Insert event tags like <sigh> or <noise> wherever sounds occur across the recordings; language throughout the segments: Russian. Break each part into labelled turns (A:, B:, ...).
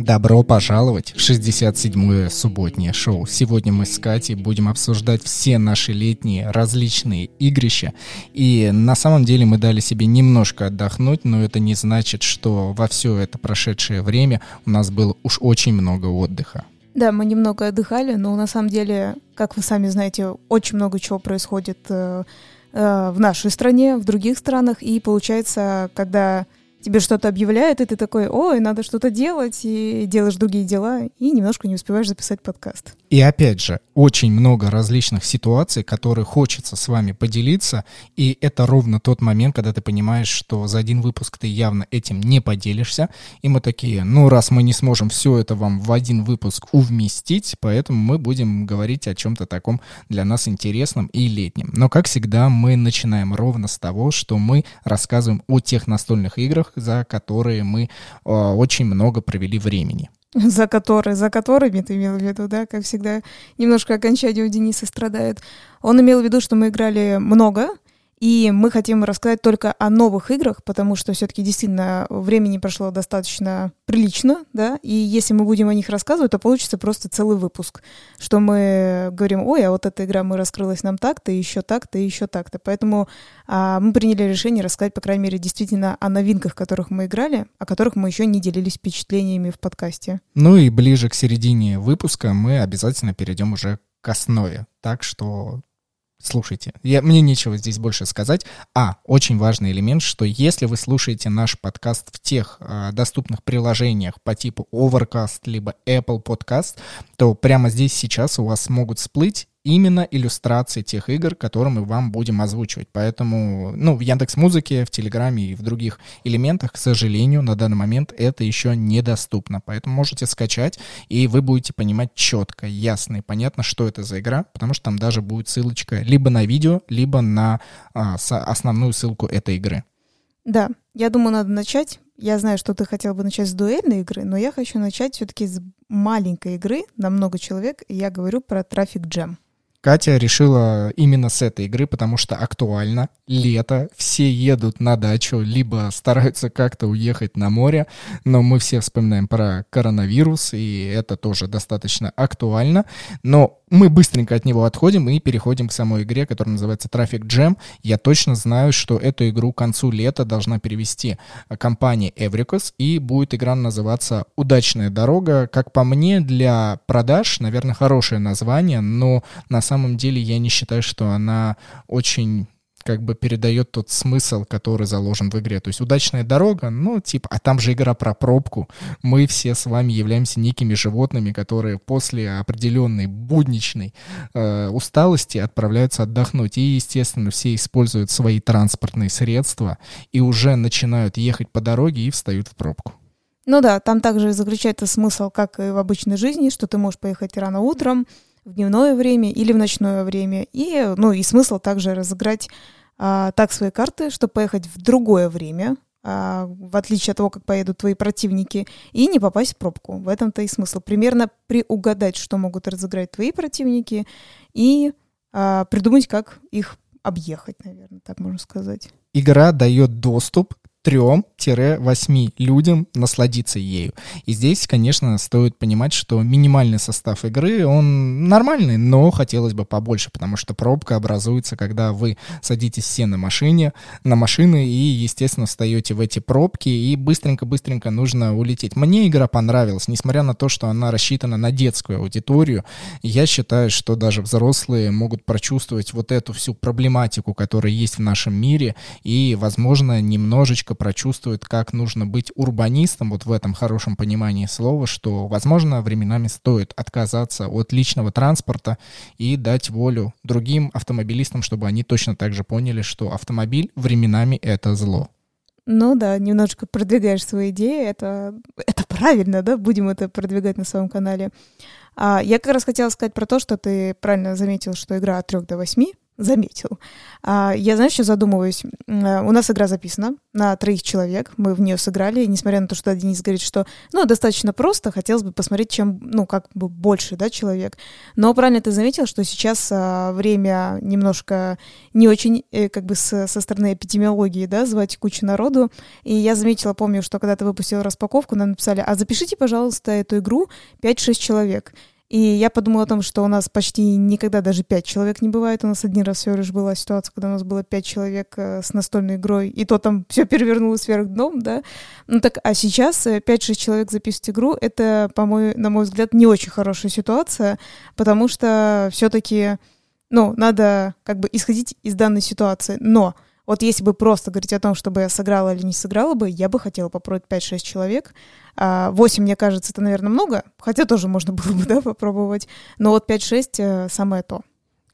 A: Добро пожаловать в 67-е субботнее шоу. Сегодня мы с Катей будем обсуждать все наши летние различные игрища. И на самом деле мы дали себе немножко отдохнуть, но это не значит, что во все это прошедшее время у нас было уж очень много отдыха.
B: Да, мы немного отдыхали, но на самом деле, как вы сами знаете, очень много чего происходит э, э, в нашей стране, в других странах. И получается, когда тебе что-то объявляют, и ты такой, ой, надо что-то делать, и делаешь другие дела, и немножко не успеваешь записать подкаст.
A: И опять же, очень много различных ситуаций, которые хочется с вами поделиться, и это ровно тот момент, когда ты понимаешь, что за один выпуск ты явно этим не поделишься, и мы такие, ну раз мы не сможем все это вам в один выпуск увместить, поэтому мы будем говорить о чем-то таком для нас интересном и летнем. Но, как всегда, мы начинаем ровно с того, что мы рассказываем о тех настольных играх, за которые мы э, очень много провели времени. <laughs>
B: За которые, за которыми ты имел в виду, да, как всегда, немножко окончание у Дениса страдает. Он имел в виду, что мы играли много, и мы хотим рассказать только о новых играх, потому что все-таки действительно времени прошло достаточно прилично, да, и если мы будем о них рассказывать, то получится просто целый выпуск, что мы говорим, ой, а вот эта игра мы раскрылась нам так-то, еще так-то, еще так-то. Поэтому а, мы приняли решение рассказать, по крайней мере, действительно о новинках, которых мы играли, о которых мы еще не делились впечатлениями в подкасте.
A: Ну и ближе к середине выпуска мы обязательно перейдем уже к основе. Так что слушайте. Я, мне нечего здесь больше сказать. А, очень важный элемент, что если вы слушаете наш подкаст в тех э, доступных приложениях по типу Overcast либо Apple Podcast, то прямо здесь сейчас у вас могут всплыть именно иллюстрации тех игр, которые мы вам будем озвучивать. Поэтому, ну, в Яндекс Музыке, в Телеграме и в других элементах, к сожалению, на данный момент это еще недоступно. Поэтому можете скачать, и вы будете понимать четко, ясно и понятно, что это за игра, потому что там даже будет ссылочка либо на видео, либо на а, основную ссылку этой игры.
B: Да, я думаю, надо начать. Я знаю, что ты хотел бы начать с дуэльной игры, но я хочу начать все-таки с маленькой игры на много человек, и я говорю про Traffic Jam.
A: Катя решила именно с этой игры, потому что актуально. Лето, все едут на дачу, либо стараются как-то уехать на море, но мы все вспоминаем про коронавирус, и это тоже достаточно актуально. Но мы быстренько от него отходим и переходим к самой игре, которая называется Traffic Jam. Я точно знаю, что эту игру к концу лета должна перевести компания Evricus, и будет игра называться «Удачная дорога». Как по мне, для продаж, наверное, хорошее название, но на самом деле я не считаю, что она очень как бы передает тот смысл, который заложен в игре. То есть удачная дорога, ну, типа, а там же игра про пробку. Мы все с вами являемся некими животными, которые после определенной будничной э, усталости отправляются отдохнуть. И, естественно, все используют свои транспортные средства и уже начинают ехать по дороге и встают в пробку.
B: Ну да, там также заключается смысл, как и в обычной жизни, что ты можешь поехать рано утром, в дневное время или в ночное время. И, ну, и смысл также разыграть а, так свои карты, чтобы поехать в другое время, а, в отличие от того, как поедут твои противники, и не попасть в пробку. В этом-то и смысл. Примерно приугадать, что могут разыграть твои противники, и а, придумать, как их объехать, наверное, так можно сказать.
A: Игра дает доступ 3-8 людям насладиться ею. И здесь, конечно, стоит понимать, что минимальный состав игры, он нормальный, но хотелось бы побольше, потому что пробка образуется, когда вы садитесь все на машине, на машины и, естественно, встаете в эти пробки, и быстренько-быстренько нужно улететь. Мне игра понравилась, несмотря на то, что она рассчитана на детскую аудиторию, я считаю, что даже взрослые могут прочувствовать вот эту всю проблематику, которая есть в нашем мире, и, возможно, немножечко немножко прочувствует, как нужно быть урбанистом, вот в этом хорошем понимании слова, что, возможно, временами стоит отказаться от личного транспорта и дать волю другим автомобилистам, чтобы они точно так же поняли, что автомобиль временами — это зло.
B: Ну да, немножечко продвигаешь свои идеи, это, это правильно, да, будем это продвигать на своем канале. А, я как раз хотела сказать про то, что ты правильно заметил, что игра от 3 до 8, заметил. А, я, знаешь, что задумываюсь? Э, у нас игра записана на троих человек, мы в нее сыграли, несмотря на то, что Денис говорит, что, ну, достаточно просто, хотелось бы посмотреть, чем, ну, как бы больше, да, человек. Но правильно ты заметил, что сейчас а, время немножко не очень, э, как бы, со стороны эпидемиологии, да, звать кучу народу, и я заметила, помню, что когда ты выпустил распаковку, нам написали, а запишите, пожалуйста, эту игру 5-6 человек. И я подумала о том, что у нас почти никогда даже пять человек не бывает. У нас один раз всего лишь была ситуация, когда у нас было пять человек э, с настольной игрой, и то там все перевернулось вверх дном, да. Ну так, а сейчас 5-6 э, человек записывать игру, это, по мой, на мой взгляд, не очень хорошая ситуация, потому что все-таки, ну, надо как бы исходить из данной ситуации. Но вот если бы просто говорить о том, чтобы я сыграла или не сыграла бы, я бы хотела попробовать 5-6 человек. 8, а, мне кажется, это, наверное, много, хотя тоже можно <laughs> было бы, да, попробовать. Но вот 5-6 э, самое то.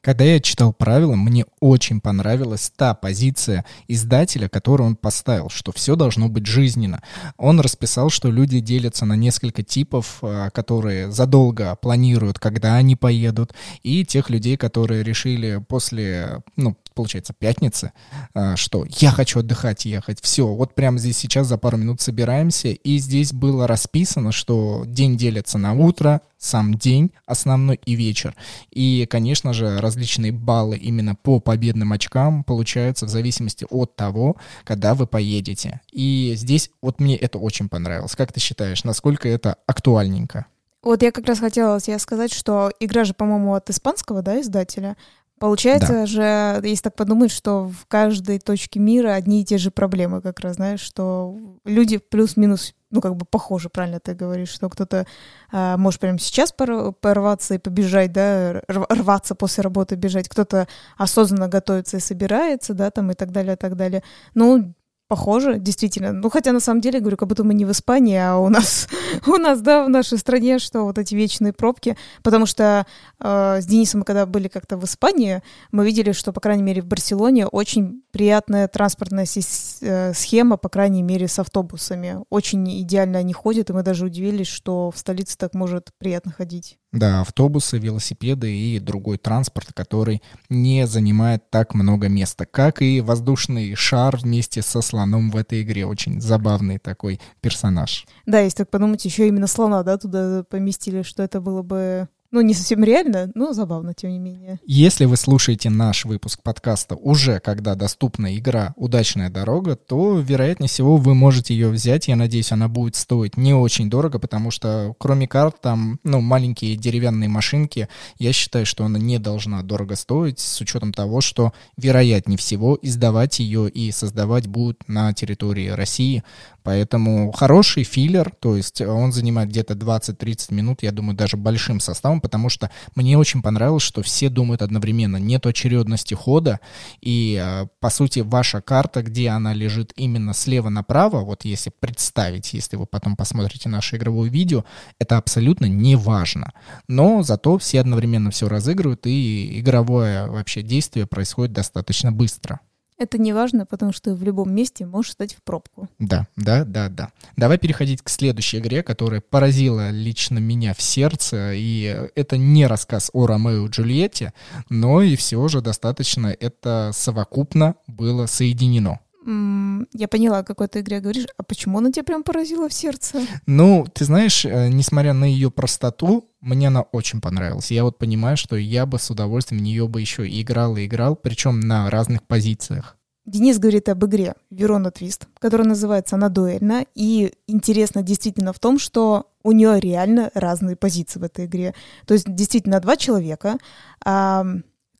A: Когда я читал правила, мне очень понравилась та позиция издателя, которую он поставил, что все должно быть жизненно. Он расписал, что люди делятся на несколько типов, а, которые задолго планируют, когда они поедут, и тех людей, которые решили после, ну, получается, пятницы, а, что я хочу отдыхать, ехать. Все, вот прямо здесь сейчас за пару минут собираемся. И здесь было расписано, что день делится на утро, сам день основной и вечер. И, конечно же, различные баллы именно по победным очкам получаются в зависимости от того, когда вы поедете. И здесь вот мне это очень понравилось. Как ты считаешь, насколько это актуальненько?
B: Вот я как раз хотела тебе сказать, что игра же, по-моему, от испанского, да, издателя. Получается да. же, если так подумать, что в каждой точке мира одни и те же проблемы, как раз, знаешь, что люди плюс-минус, ну, как бы похожи, правильно ты говоришь, что кто-то а, может прямо сейчас порваться и побежать, да, рваться после работы, бежать, кто-то осознанно готовится и собирается, да, там и так далее, и так далее. Ну, Похоже, действительно. Ну, хотя на самом деле, говорю, как будто мы не в Испании, а у нас, <laughs> у нас, да, в нашей стране, что вот эти вечные пробки. Потому что э, с Денисом мы когда были как-то в Испании, мы видели, что, по крайней мере, в Барселоне очень приятная транспортная э, схема, по крайней мере, с автобусами. Очень идеально они ходят, и мы даже удивились, что в столице так может приятно ходить.
A: Да, автобусы, велосипеды и другой транспорт, который не занимает так много места, как и воздушный шар вместе со слоном в этой игре. Очень забавный такой персонаж.
B: Да, если так подумать, еще именно слона, да, туда поместили, что это было бы ну, не совсем реально, но забавно, тем не менее.
A: Если вы слушаете наш выпуск подкаста уже, когда доступна игра «Удачная дорога», то, вероятнее всего, вы можете ее взять. Я надеюсь, она будет стоить не очень дорого, потому что, кроме карт, там, ну, маленькие деревянные машинки, я считаю, что она не должна дорого стоить, с учетом того, что, вероятнее всего, издавать ее и создавать будут на территории России. Поэтому хороший филлер, то есть он занимает где-то 20-30 минут, я думаю, даже большим составом, потому что мне очень понравилось, что все думают одновременно. Нет очередности хода, и, э, по сути, ваша карта, где она лежит именно слева направо, вот если представить, если вы потом посмотрите наше игровое видео, это абсолютно не важно. Но зато все одновременно все разыгрывают, и игровое вообще действие происходит достаточно быстро.
B: Это не важно, потому что в любом месте можешь стать в пробку.
A: Да, да, да, да. Давай переходить к следующей игре, которая поразила лично меня в сердце. И это не рассказ о Ромео и Джульетте, но и все же достаточно это совокупно было соединено.
B: Я поняла, о какой ты игре говоришь. А почему она тебя прям поразила в сердце?
A: Ну, ты знаешь, э, несмотря на ее простоту, мне она очень понравилась. Я вот понимаю, что я бы с удовольствием в нее бы еще и играл и играл, причем на разных позициях.
B: Денис говорит об игре Верона Твист, которая называется «Она дуэльна». И интересно действительно в том, что у нее реально разные позиции в этой игре. То есть действительно два человека,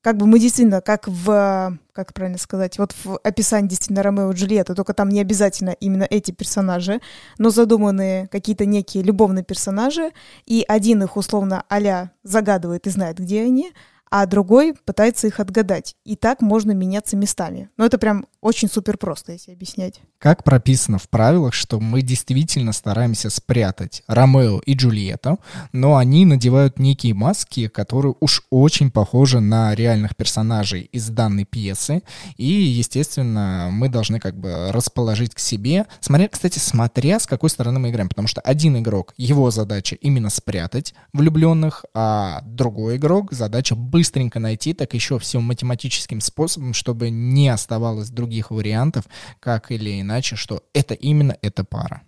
B: как бы мы действительно, как в, как правильно сказать, вот в описании действительно Ромео и Джульетта, только там не обязательно именно эти персонажи, но задуманы какие-то некие любовные персонажи, и один их условно а загадывает и знает, где они, а другой пытается их отгадать. И так можно меняться местами. Но это прям очень супер просто, если объяснять.
A: Как прописано в правилах, что мы действительно стараемся спрятать Ромео и Джульетту, но они надевают некие маски, которые уж очень похожи на реальных персонажей из данной пьесы. И, естественно, мы должны как бы расположить к себе. Смотря, кстати, смотря с какой стороны мы играем. Потому что один игрок, его задача именно спрятать влюбленных, а другой игрок задача быстренько найти, так еще всем математическим способом, чтобы не оставалось других вариантов, как или иначе, что это именно эта пара.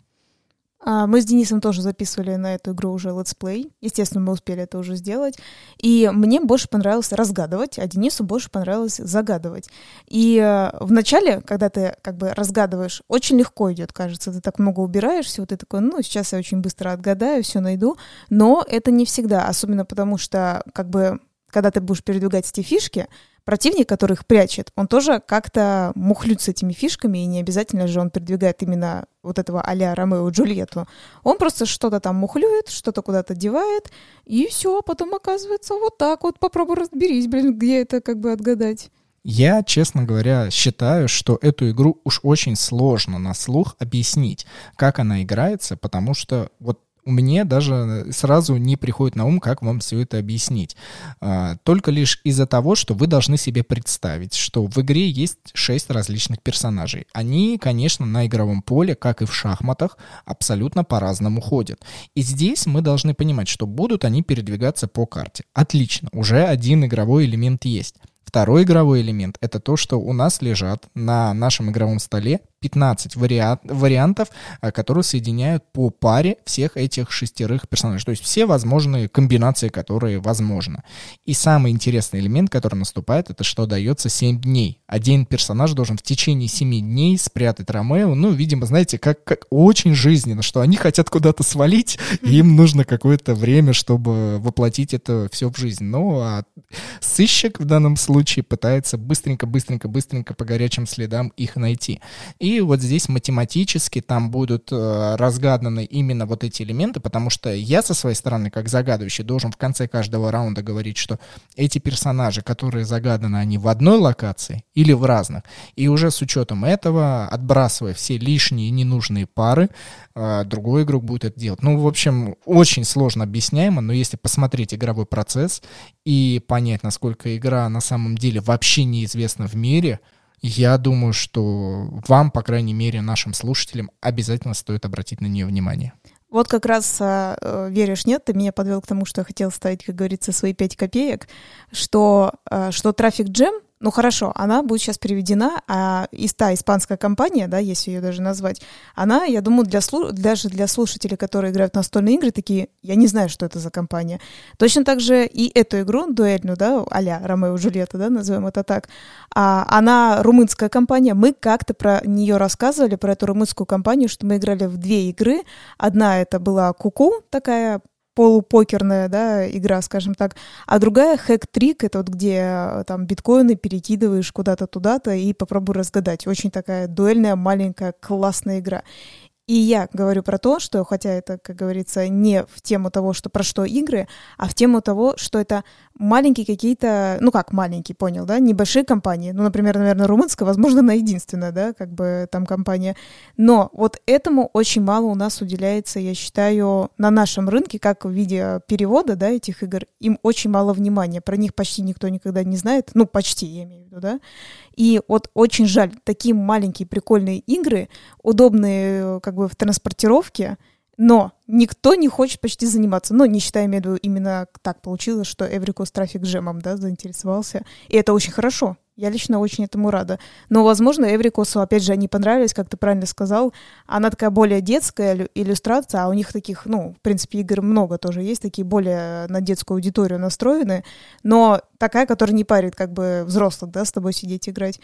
B: А, мы с Денисом тоже записывали на эту игру уже let's play. Естественно, мы успели это уже сделать. И мне больше понравилось разгадывать, а Денису больше понравилось загадывать. И э, вначале, когда ты как бы разгадываешь, очень легко идет, кажется. Ты так много убираешься, вот ты такой, ну, сейчас я очень быстро отгадаю, все найду. Но это не всегда, особенно потому что, как бы, когда ты будешь передвигать эти фишки, противник, который их прячет, он тоже как-то мухлюет с этими фишками, и не обязательно же он передвигает именно вот этого а-ля Ромео Джульетту. Он просто что-то там мухлюет, что-то куда-то девает, и все, потом оказывается вот так вот. Попробуй разберись, блин, где это как бы отгадать.
A: Я, честно говоря, считаю, что эту игру уж очень сложно на слух объяснить, как она играется, потому что вот мне даже сразу не приходит на ум, как вам все это объяснить. А, только лишь из-за того, что вы должны себе представить, что в игре есть шесть различных персонажей. Они, конечно, на игровом поле, как и в шахматах, абсолютно по-разному ходят. И здесь мы должны понимать, что будут они передвигаться по карте. Отлично, уже один игровой элемент есть. Второй игровой элемент — это то, что у нас лежат на нашем игровом столе 15 вариант, вариантов, э, которые соединяют по паре всех этих шестерых персонажей. То есть все возможные комбинации, которые возможны. И самый интересный элемент, который наступает, это что дается 7 дней. Один персонаж должен в течение 7 дней спрятать Ромео. Ну, видимо, знаете, как, как очень жизненно, что они хотят куда-то свалить, и им нужно какое-то время, чтобы воплотить это все в жизнь. Ну, а сыщик в данном случае пытается быстренько-быстренько-быстренько по горячим следам их найти. И и вот здесь математически там будут э, разгаданы именно вот эти элементы, потому что я со своей стороны, как загадывающий, должен в конце каждого раунда говорить, что эти персонажи, которые загаданы, они в одной локации или в разных. И уже с учетом этого, отбрасывая все лишние и ненужные пары, э, другой игрок будет это делать. Ну, в общем, очень сложно объясняемо, но если посмотреть игровой процесс и понять, насколько игра на самом деле вообще неизвестна в мире, я думаю, что вам, по крайней мере, нашим слушателям обязательно стоит обратить на нее внимание.
B: Вот как раз а, э, веришь, нет, ты меня подвел к тому, что я хотел ставить, как говорится, свои пять копеек, что, э, что трафик джем ну хорошо, она будет сейчас переведена, а из та испанская компания, да, если ее даже назвать, она, я думаю, для слу... даже для слушателей, которые играют настольные игры, такие, я не знаю, что это за компания. Точно так же и эту игру, дуэльную, да, а-ля Ромео и Джульетта, да, назовем это так, а, она румынская компания, мы как-то про нее рассказывали, про эту румынскую компанию, что мы играли в две игры. Одна это была Куку, такая полупокерная, да, игра, скажем так, а другая хэк-трик, это вот где э, там биткоины перекидываешь куда-то туда-то и попробуй разгадать. Очень такая дуэльная, маленькая, классная игра. И я говорю про то, что, хотя это, как говорится, не в тему того, что про что игры, а в тему того, что это маленькие какие-то, ну как маленькие, понял, да, небольшие компании. Ну, например, наверное, румынская, возможно, она единственная, да, как бы там компания. Но вот этому очень мало у нас уделяется, я считаю, на нашем рынке, как в виде перевода, да, этих игр, им очень мало внимания. Про них почти никто никогда не знает. Ну, почти, я имею в виду, да. И вот очень жаль, такие маленькие прикольные игры, удобные как бы в транспортировке, но никто не хочет почти заниматься. Но не считая, имею в виду, именно так получилось, что Эврикус трафик джемом, да, заинтересовался. И это очень хорошо. Я лично очень этому рада. Но, возможно, Эврикосу, опять же, они понравились, как ты правильно сказал. Она такая более детская иллюстрация, а у них таких, ну, в принципе, игр много тоже есть, такие более на детскую аудиторию настроены, но такая, которая не парит как бы взрослых, да, с тобой сидеть играть.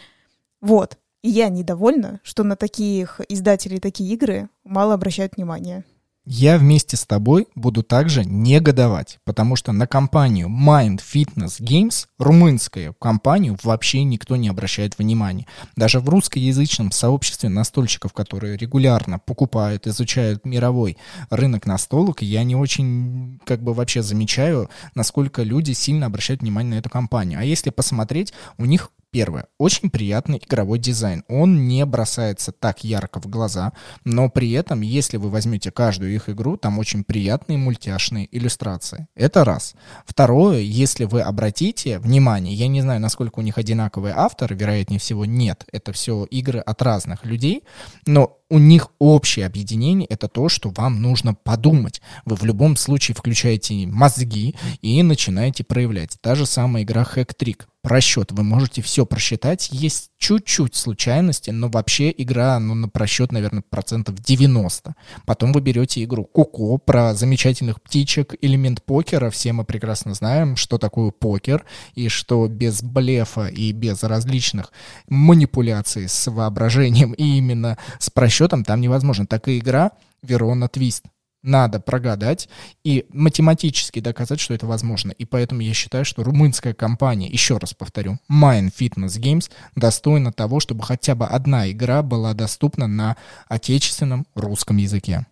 B: Вот. И я недовольна, что на таких издателей такие игры мало обращают внимания.
A: Я вместе с тобой буду также негодовать, потому что на компанию Mind Fitness Games, румынскую компанию, вообще никто не обращает внимания. Даже в русскоязычном сообществе настольщиков, которые регулярно покупают, изучают мировой рынок настолок, я не очень как бы вообще замечаю, насколько люди сильно обращают внимание на эту компанию. А если посмотреть, у них Первое. Очень приятный игровой дизайн. Он не бросается так ярко в глаза, но при этом, если вы возьмете каждую их игру, там очень приятные мультяшные иллюстрации. Это раз. Второе, если вы обратите внимание, я не знаю, насколько у них одинаковые авторы, вероятнее всего нет, это все игры от разных людей, но у них общее объединение — это то, что вам нужно подумать. Вы в любом случае включаете мозги и начинаете проявлять. Та же самая игра Hack Trick. Просчет. Вы можете все просчитать. Есть чуть-чуть случайности, но вообще игра ну, на просчет, наверное, процентов 90. Потом вы берете игру Куко про замечательных птичек, элемент покера. Все мы прекрасно знаем, что такое покер, и что без блефа и без различных манипуляций с воображением и именно с просчетом там невозможно. Такая игра Верона Твист надо прогадать и математически доказать, что это возможно. И поэтому я считаю, что румынская компания, еще раз повторю, Mind Fitness Games, достойна того, чтобы хотя бы одна игра была доступна на отечественном русском языке.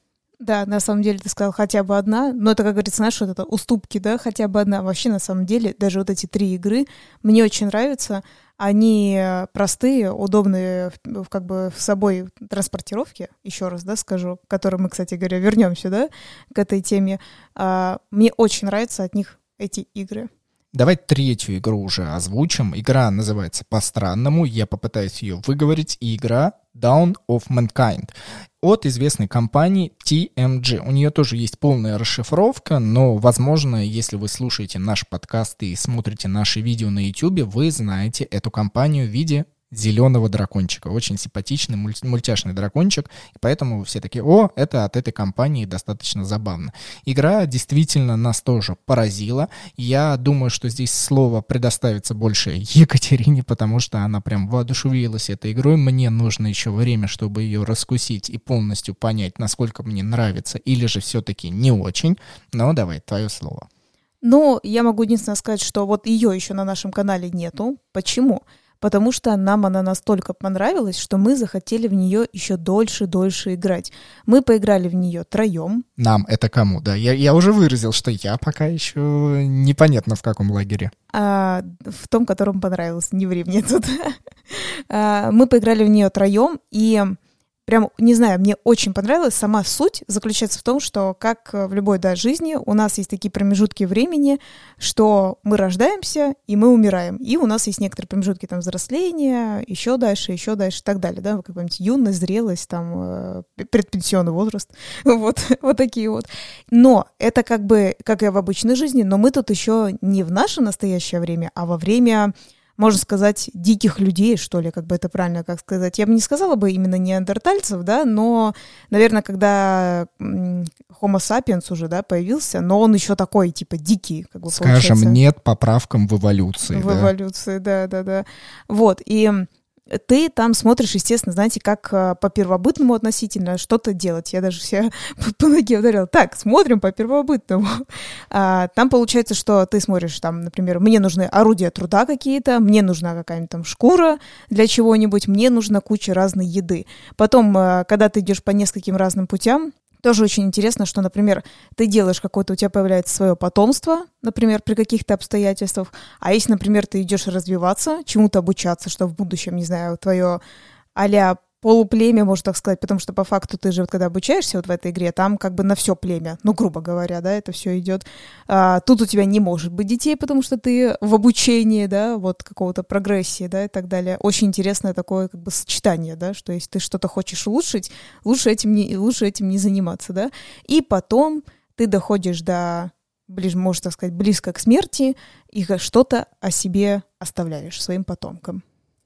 B: Да, на самом деле ты сказал хотя бы одна, но это, как говорится, знаешь, вот это уступки, да, хотя бы одна. Вообще, на самом деле, даже вот эти три игры мне очень нравятся. Они простые, удобные как бы в собой транспортировке, еще раз, да, скажу, к которой мы, кстати говоря, вернемся, да, к этой теме. А, мне очень нравятся от них эти игры.
A: Давай третью игру уже озвучим. Игра называется по-странному, я попытаюсь ее выговорить, и игра Down of Mankind от известной компании TMG. У нее тоже есть полная расшифровка, но, возможно, если вы слушаете наш подкаст и смотрите наши видео на YouTube, вы знаете эту компанию в виде зеленого дракончика. Очень симпатичный, мультяшный дракончик. И поэтому все такие, о, это от этой компании достаточно забавно. Игра действительно нас тоже поразила. Я думаю, что здесь слово предоставится больше Екатерине, потому что она прям воодушевилась этой игрой. Мне нужно еще время, чтобы ее раскусить и полностью понять, насколько мне нравится, или же все-таки не очень. Но давай, твое слово.
B: Ну, я могу единственное сказать, что вот ее еще на нашем канале нету. Почему? Потому что нам она настолько понравилась, что мы захотели в нее еще дольше-дольше играть. Мы поиграли в нее троем.
A: Нам это кому, да? Я, я уже выразил, что я пока еще непонятно в каком лагере.
B: А, в том, котором понравилось, не ври мне тут. <laughs> а, мы поиграли в нее троем, и прям, не знаю, мне очень понравилась сама суть заключается в том, что как в любой да, жизни у нас есть такие промежутки времени, что мы рождаемся и мы умираем. И у нас есть некоторые промежутки там взросления, еще дальше, еще дальше и так далее, да, какая-нибудь юность, зрелость, там, э, предпенсионный возраст, <laughs> вот, вот такие вот. Но это как бы, как и в обычной жизни, но мы тут еще не в наше настоящее время, а во время можно сказать, диких людей, что ли, как бы это правильно как сказать. Я бы не сказала бы именно неандертальцев, да, но, наверное, когда Homo sapiens уже, да, появился, но он еще такой, типа, дикий, как бы
A: Скажем, получается. нет поправкам в эволюции.
B: В да? эволюции, да, да, да. Вот, и ты там смотришь, естественно, знаете, как э, по первобытному относительно что-то делать. Я даже себя <laughs> по ноге ударила. Так, смотрим по первобытному. <laughs> А, там получается, что ты смотришь, там, например, мне нужны орудия труда какие-то, мне нужна какая-нибудь там шкура для чего-нибудь, мне нужна куча разной еды. Потом, э, когда ты идешь по нескольким разным путям, тоже очень интересно, что, например, ты делаешь какое-то, у тебя появляется свое потомство, например, при каких-то обстоятельствах, а если, например, ты идешь развиваться, чему-то обучаться, что в будущем, не знаю, твое а полуплемя, можно так сказать, потому что по факту ты же вот когда обучаешься вот в этой игре, там как бы на все племя, ну, грубо говоря, да, это все идет. А, тут у тебя не может быть детей, потому что ты в обучении, да, вот какого-то прогрессии, да, и так далее. Очень интересное такое как бы сочетание, да, что если ты что-то хочешь улучшить, лучше этим не, лучше этим не заниматься, да. И потом ты доходишь до ближе, можно так сказать, близко к смерти, и что-то о себе оставляешь своим потомкам.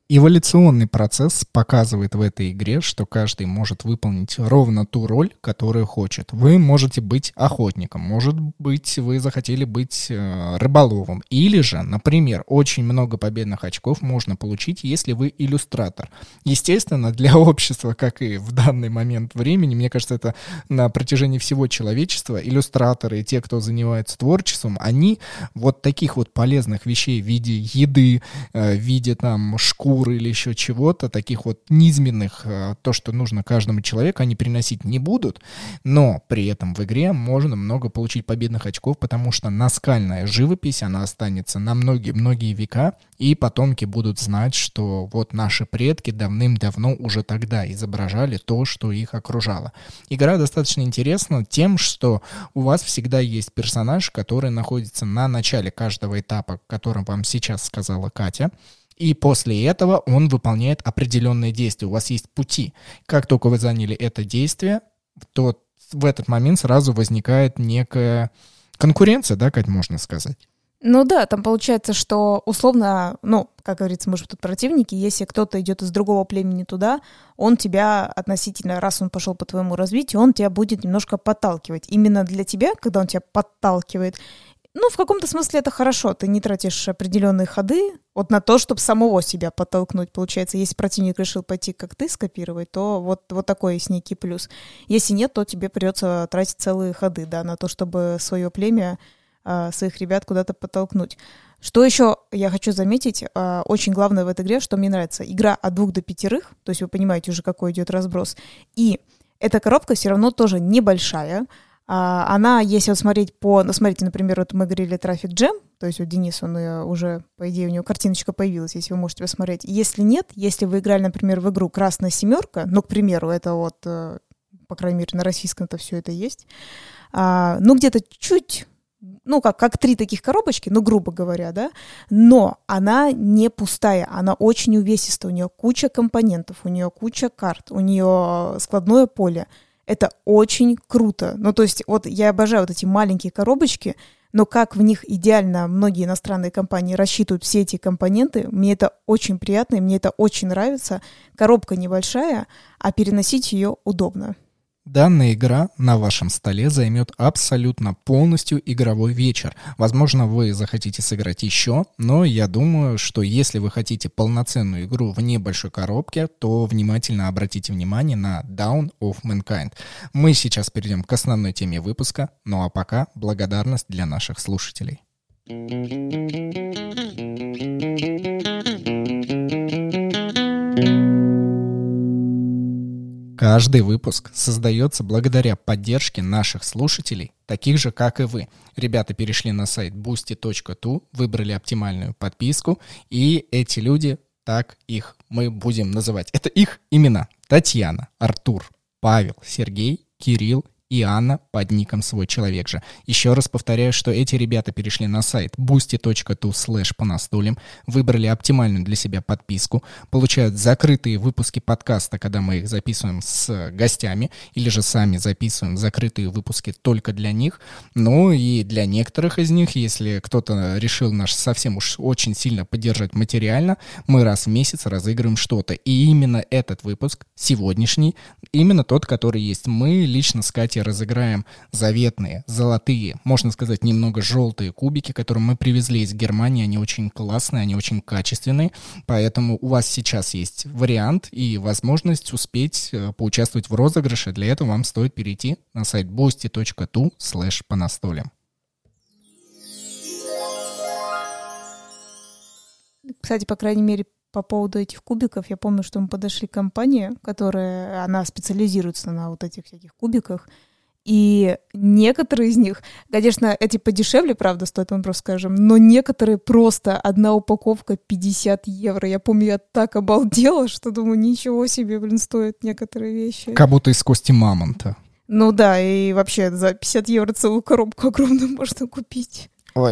A: Эволюционный процесс показывает в этой игре, что каждый может выполнить ровно ту роль, которую хочет. Вы можете быть охотником, может быть, вы захотели быть э, рыболовом. Или же, например, очень много победных очков можно получить, если вы иллюстратор. Естественно, для <laughs> общества, как и в данный момент времени, мне кажется, это на протяжении всего человечества, иллюстраторы и те, кто занимается творчеством, они вот таких вот полезных вещей в виде еды, э, в виде там шкур, текстур или еще чего-то, таких вот низменных, э, то, что нужно каждому человеку, они приносить не будут, но при этом в игре можно много получить победных очков, потому что наскальная живопись, она останется на многие-многие века, и потомки будут знать, что вот наши предки давным-давно уже тогда изображали то, что их окружало. Игра достаточно интересна тем, что у вас всегда есть персонаж, который находится на начале каждого этапа, которым вам сейчас сказала Катя. И после этого он выполняет определенные действия. У вас есть пути. Как только вы заняли это действие, то в этот момент сразу возникает некая конкуренция, да, как можно сказать.
B: Ну да, там получается, что условно, ну, как говорится, мы же тут противники, если кто-то идет из другого племени туда, он тебя относительно, раз он пошел по твоему развитию, он тебя будет немножко подталкивать. Именно для тебя, когда он тебя подталкивает, ну, в каком-то смысле это хорошо. Ты не тратишь определенные ходы вот на то, чтобы самого себя подтолкнуть. Получается, если противник решил пойти, как ты, скопировать, то вот, вот такой есть некий плюс. Если нет, то тебе придется тратить целые ходы, да, на то, чтобы свое племя а, своих ребят куда-то подтолкнуть. Что еще я хочу заметить, а, очень главное в этой игре, что мне нравится, игра от двух до пятерых, то есть вы понимаете уже, какой идет разброс, и эта коробка все равно тоже небольшая, она, если вот смотреть по, ну, смотрите, например, вот мы говорили Traffic Jam, то есть вот Денис, он уже, по идее, у него картиночка появилась, если вы можете посмотреть. Если нет, если вы играли, например, в игру «Красная семерка», ну, к примеру, это вот, э, по крайней мере, на российском-то все это есть, ну, где-то чуть ну, как, как три таких коробочки, ну, грубо говоря, да, но она не пустая, она очень увесистая, у нее куча компонентов, у нее куча карт, у нее складное поле. Это очень круто. Ну, то есть, вот я обожаю вот эти маленькие коробочки, но как в них идеально многие иностранные компании рассчитывают все эти компоненты, мне это очень приятно, и мне это очень нравится. Коробка небольшая, а переносить ее удобно.
A: Данная игра на вашем столе займет абсолютно полностью игровой вечер. Возможно, вы захотите сыграть еще, но я думаю, что если вы хотите полноценную игру в небольшой коробке, то внимательно обратите внимание на Down of Mankind. Мы сейчас перейдем к основной теме выпуска, ну а пока благодарность для наших слушателей. Каждый выпуск создается благодаря поддержке наших слушателей, таких же, как и вы. Ребята перешли на сайт boosty.tu, выбрали оптимальную подписку, и эти люди, так их мы будем называть. Это их имена. Татьяна, Артур, Павел, Сергей, Кирилл и Анна под ником «Свой человек же». Еще раз повторяю, что эти ребята перешли на сайт boosty.tu slash по настулям, выбрали оптимальную для себя подписку, получают закрытые выпуски подкаста, когда мы их записываем с гостями, или же сами записываем закрытые выпуски только для них. Ну и для некоторых из них, если кто-то решил наш совсем уж очень сильно поддержать материально, мы раз в месяц разыгрываем что-то. И именно этот выпуск, сегодняшний, именно тот, который есть. Мы лично с Катей разыграем заветные, золотые, можно сказать, немного желтые кубики, которые мы привезли из Германии. Они очень классные, они очень качественные. Поэтому у вас сейчас есть вариант и возможность успеть э, поучаствовать в розыгрыше. Для этого вам стоит перейти на сайт boosty.tu slash по настолям.
B: Кстати, по крайней мере, по поводу этих кубиков, я помню, что мы подошли к компании, которая, она специализируется на вот этих всяких кубиках, и некоторые из них, конечно, эти подешевле, правда, стоят, мы просто скажем, но некоторые просто одна упаковка 50 евро. Я помню, я так обалдела, что думаю, ничего себе, блин, стоят некоторые вещи.
A: Как будто из кости мамонта.
B: Ну да, и вообще за 50 евро целую коробку <laughs> огромную можно купить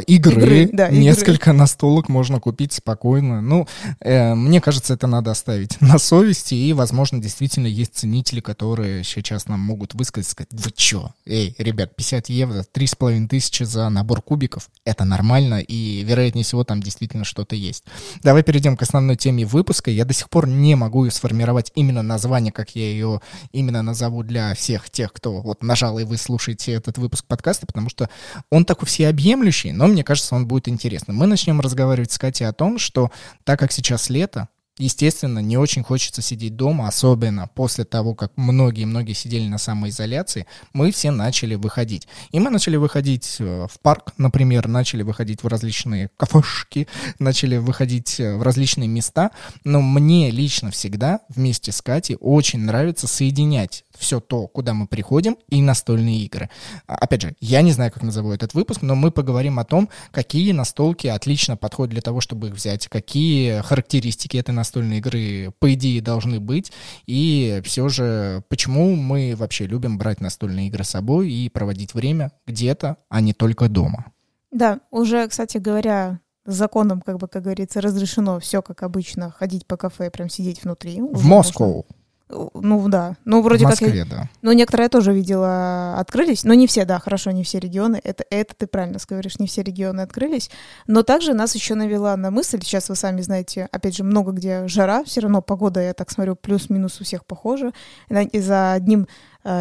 A: игры, игры да, несколько игры. настолок можно купить спокойно. Ну, э, мне кажется, это надо оставить <laughs> на совести, и, возможно, действительно есть ценители, которые сейчас нам могут высказать, сказать, вы чё, эй, ребят, 50 евро, 3,5 тысячи за набор кубиков, это нормально, и, вероятнее всего, там действительно что-то есть. Давай перейдем к основной теме выпуска. Я до сих пор не могу сформировать именно название, как я ее именно назову для всех тех, кто вот нажал, и вы слушаете этот выпуск подкаста, потому что он такой всеобъемлющий, но мне кажется, он будет интересным. Мы начнем разговаривать с Катей о том, что так как сейчас лето, Естественно, не очень хочется сидеть дома, особенно после того, как многие-многие сидели на самоизоляции, мы все начали выходить. И мы начали выходить э, в парк, например, начали выходить в различные кафешки, начали выходить э, в различные места, но мне лично всегда вместе с Катей очень нравится соединять все то, куда мы приходим, и настольные игры. А, опять же, я не знаю, как назову этот выпуск, но мы поговорим о том, какие настолки отлично подходят для того, чтобы их взять, какие характеристики этой настольной игры, по идее, должны быть, и все же, почему мы вообще любим брать настольные игры с собой и проводить время где-то, а не только дома.
B: Да, уже, кстати говоря, законом, как бы, как говорится, разрешено все, как обычно, ходить по кафе, прям сидеть внутри.
A: В Москву.
B: Ну да. Ну, вроде
A: в Москве,
B: как.
A: да.
B: Ну, некоторые я тоже видела, открылись. Но не все, да, хорошо, не все регионы. Это, это ты правильно говоришь, не все регионы открылись. Но также нас еще навела на мысль, сейчас вы сами знаете, опять же, много где жара, все равно погода, я так смотрю, плюс-минус у всех похожа. За одним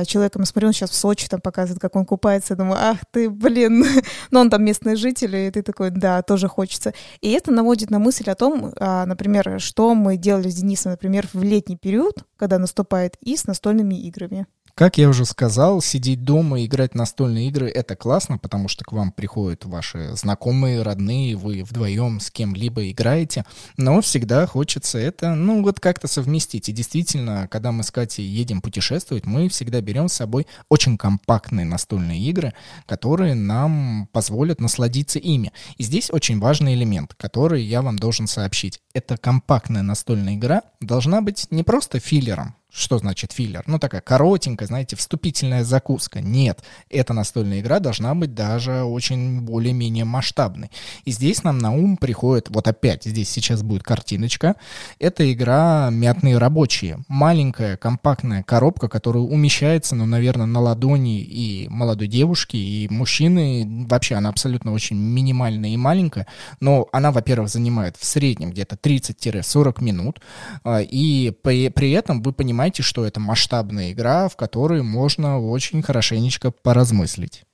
B: человеком, я смотрю, он сейчас в Сочи там показывает, как он купается, я думаю, ах ты, блин, <laughs> но он там местный житель, и ты такой, да, тоже хочется. И это наводит на мысль о том, а, например, что мы делали с Денисом, например, в летний период, когда наступает и с настольными играми.
A: Как я уже сказал, сидеть дома и играть настольные игры — это классно, потому что к вам приходят ваши знакомые, родные, вы вдвоем с кем-либо играете, но всегда хочется это, ну, вот как-то совместить. И действительно, когда мы с Катей едем путешествовать, мы всегда берем с собой очень компактные настольные игры, которые нам позволят насладиться ими. И здесь очень важный элемент, который я вам должен сообщить. Эта компактная настольная игра должна быть не просто филлером, что значит филлер? Ну, такая коротенькая, знаете, вступительная закуска. Нет, эта настольная игра должна быть даже очень более-менее масштабной. И здесь нам на ум приходит, вот опять здесь сейчас будет картиночка, это игра «Мятные рабочие». Маленькая компактная коробка, которая умещается, ну, наверное, на ладони и молодой девушки, и мужчины. Вообще она абсолютно очень минимальная и маленькая, но она, во-первых, занимает в среднем где-то 30-40 минут, а, и при, при этом вы понимаете, понимаете, что это масштабная игра, в которой можно очень хорошенечко поразмыслить.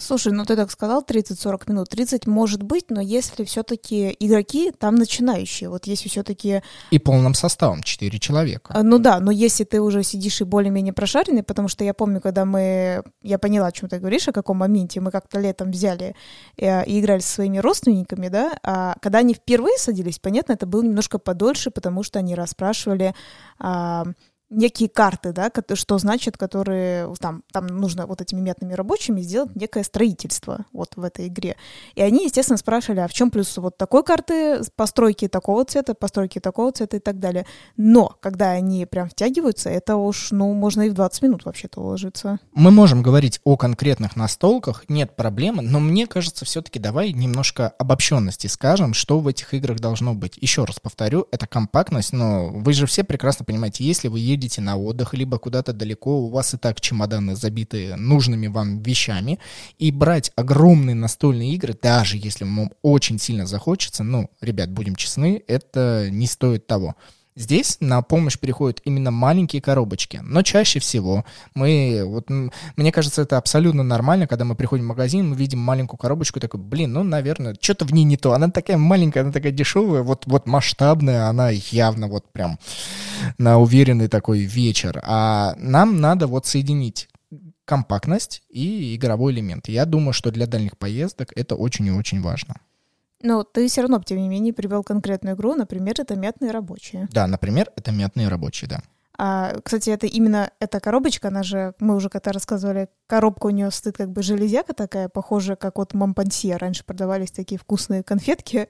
B: Слушай, ну ты так сказал, 30-40 минут. 30 может быть, но если все-таки игроки там начинающие, вот если все-таки...
A: И полным составом, 4 человека.
B: А, ну да, но если ты уже сидишь и более-менее прошаренный, потому что я помню, когда мы... Я поняла, о чем ты говоришь, о каком моменте. Мы как-то летом взяли э, и играли со своими родственниками, да, а когда они впервые садились, понятно, это было немножко подольше, потому что они расспрашивали... А, некие карты, да, что значит, которые там, там нужно вот этими метными рабочими сделать некое строительство вот в этой игре. И они, естественно, спрашивали, а в чем плюс вот такой карты, постройки такого цвета, постройки такого цвета и так далее. Но когда они прям втягиваются, это уж, ну, можно и в 20 минут вообще-то уложиться.
A: Мы можем говорить о конкретных настолках, нет проблемы, но мне кажется, все-таки давай немножко обобщенности скажем, что в этих играх должно быть. Еще раз повторю, это компактность, но вы же все прекрасно понимаете, если вы едете едете на отдых, либо куда-то далеко, у вас и так чемоданы забиты нужными вам вещами, и брать огромные настольные игры, даже если вам очень сильно захочется, ну, ребят, будем честны, это не стоит того. Здесь на помощь приходят именно маленькие коробочки. Но чаще всего мы, вот, мне кажется, это абсолютно нормально, когда мы приходим в магазин, мы видим маленькую коробочку, такой, блин, ну, наверное, что-то в ней не то. Она такая маленькая, она такая дешевая, вот, вот масштабная, она явно вот прям на уверенный такой вечер. А нам надо вот соединить компактность и игровой элемент. Я думаю, что для дальних поездок это очень и очень важно.
B: Но ты все равно, тем не менее, привел конкретную игру, например, это мятные рабочие.
A: Да, например, это мятные рабочие, да.
B: А, кстати, это именно эта коробочка, она же, мы уже когда рассказывали, коробка у нее стоит как бы железяка такая, похожая, как вот Монпансье. Раньше продавались такие вкусные конфетки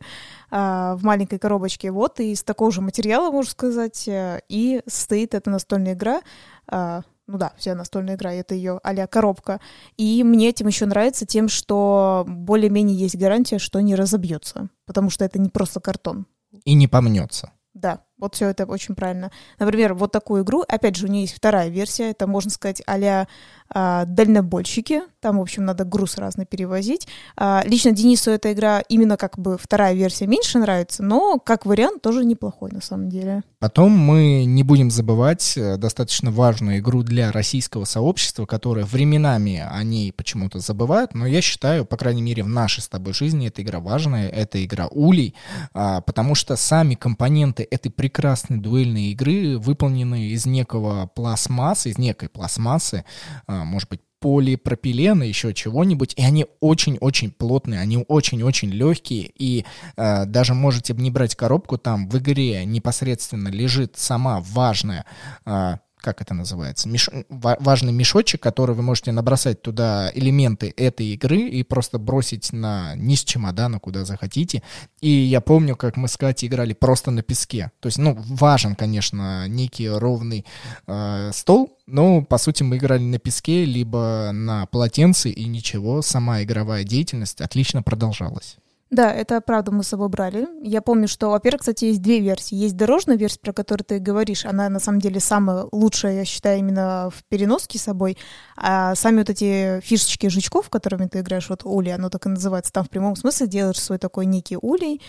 B: а, в маленькой коробочке. Вот, и из такого же материала, можно сказать, э, и стоит эта настольная игра. А, ну да, вся настольная игра, это ее а коробка. И мне этим еще нравится тем, что более-менее есть гарантия, что не разобьется, потому что это не просто картон.
A: И не помнется.
B: Да, вот все это очень правильно. Например, вот такую игру, опять же, у нее есть вторая версия, это, можно сказать, а дальнобойщики. Там, в общем, надо груз разный перевозить. А, лично Денису эта игра именно как бы вторая версия меньше нравится, но как вариант тоже неплохой на самом деле.
A: Потом мы не будем забывать э, достаточно важную игру для российского сообщества, которая временами о ней почему-то забывают, но я считаю, по крайней мере, в нашей с тобой жизни эта игра важная, это игра Улей, а, потому что сами компоненты этой прекрасной дуэльной игры выполнены из некого пластмассы, из некой пластмассы, а, может быть, полипропилена, еще чего-нибудь, и они очень-очень плотные, они очень-очень легкие, и э, даже можете не брать коробку, там в игре непосредственно лежит сама важная э, как это называется, меш... важный мешочек, который вы можете набросать туда элементы этой игры и просто бросить на низ чемодана, куда захотите. И я помню, как мы с Катей играли просто на песке. То есть, ну, важен, конечно, некий ровный э, стол, но, по сути, мы играли на песке, либо на полотенце, и ничего, сама игровая деятельность отлично продолжалась.
B: Да, это правда мы с собой брали. Я помню, что, во-первых, кстати, есть две версии. Есть дорожная версия, про которую ты говоришь. Она, на самом деле, самая лучшая, я считаю, именно в переноске с собой. А сами вот эти фишечки жучков, которыми ты играешь, вот улей, оно так и называется, там в прямом смысле делаешь свой такой некий улей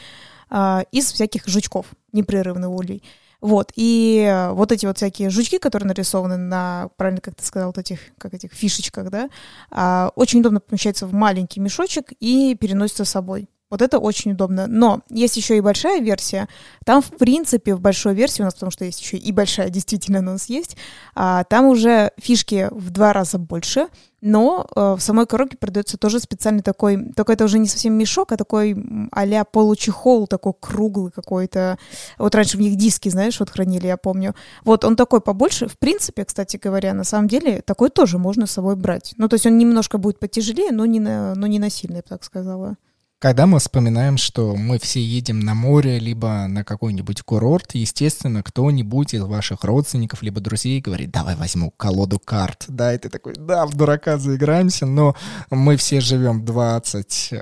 B: а, из всяких жучков, непрерывный улей. Вот, и вот эти вот всякие жучки, которые нарисованы на, правильно, как ты сказал, вот этих, как этих фишечках, да, а, очень удобно помещаются в маленький мешочек и переносятся с собой. Вот это очень удобно. Но есть еще и большая версия. Там, в принципе, в большой версии у нас, потому что есть еще и большая, действительно, у нас есть, а, там уже фишки в два раза больше, но а, в самой коробке продается тоже специальный такой, только это уже не совсем мешок, а такой а-ля получехол, такой круглый какой-то. Вот раньше в них диски, знаешь, вот хранили, я помню. Вот он такой побольше. В принципе, кстати говоря, на самом деле, такой тоже можно с собой брать. Ну, то есть он немножко будет потяжелее, но не, на, но не на сильный, я бы так сказала.
A: Когда мы вспоминаем, что мы все едем на море, либо на какой-нибудь курорт, естественно, кто-нибудь из ваших родственников, либо друзей говорит, давай возьму колоду карт. Да, и ты такой, да, в дурака заиграемся, но мы все живем 20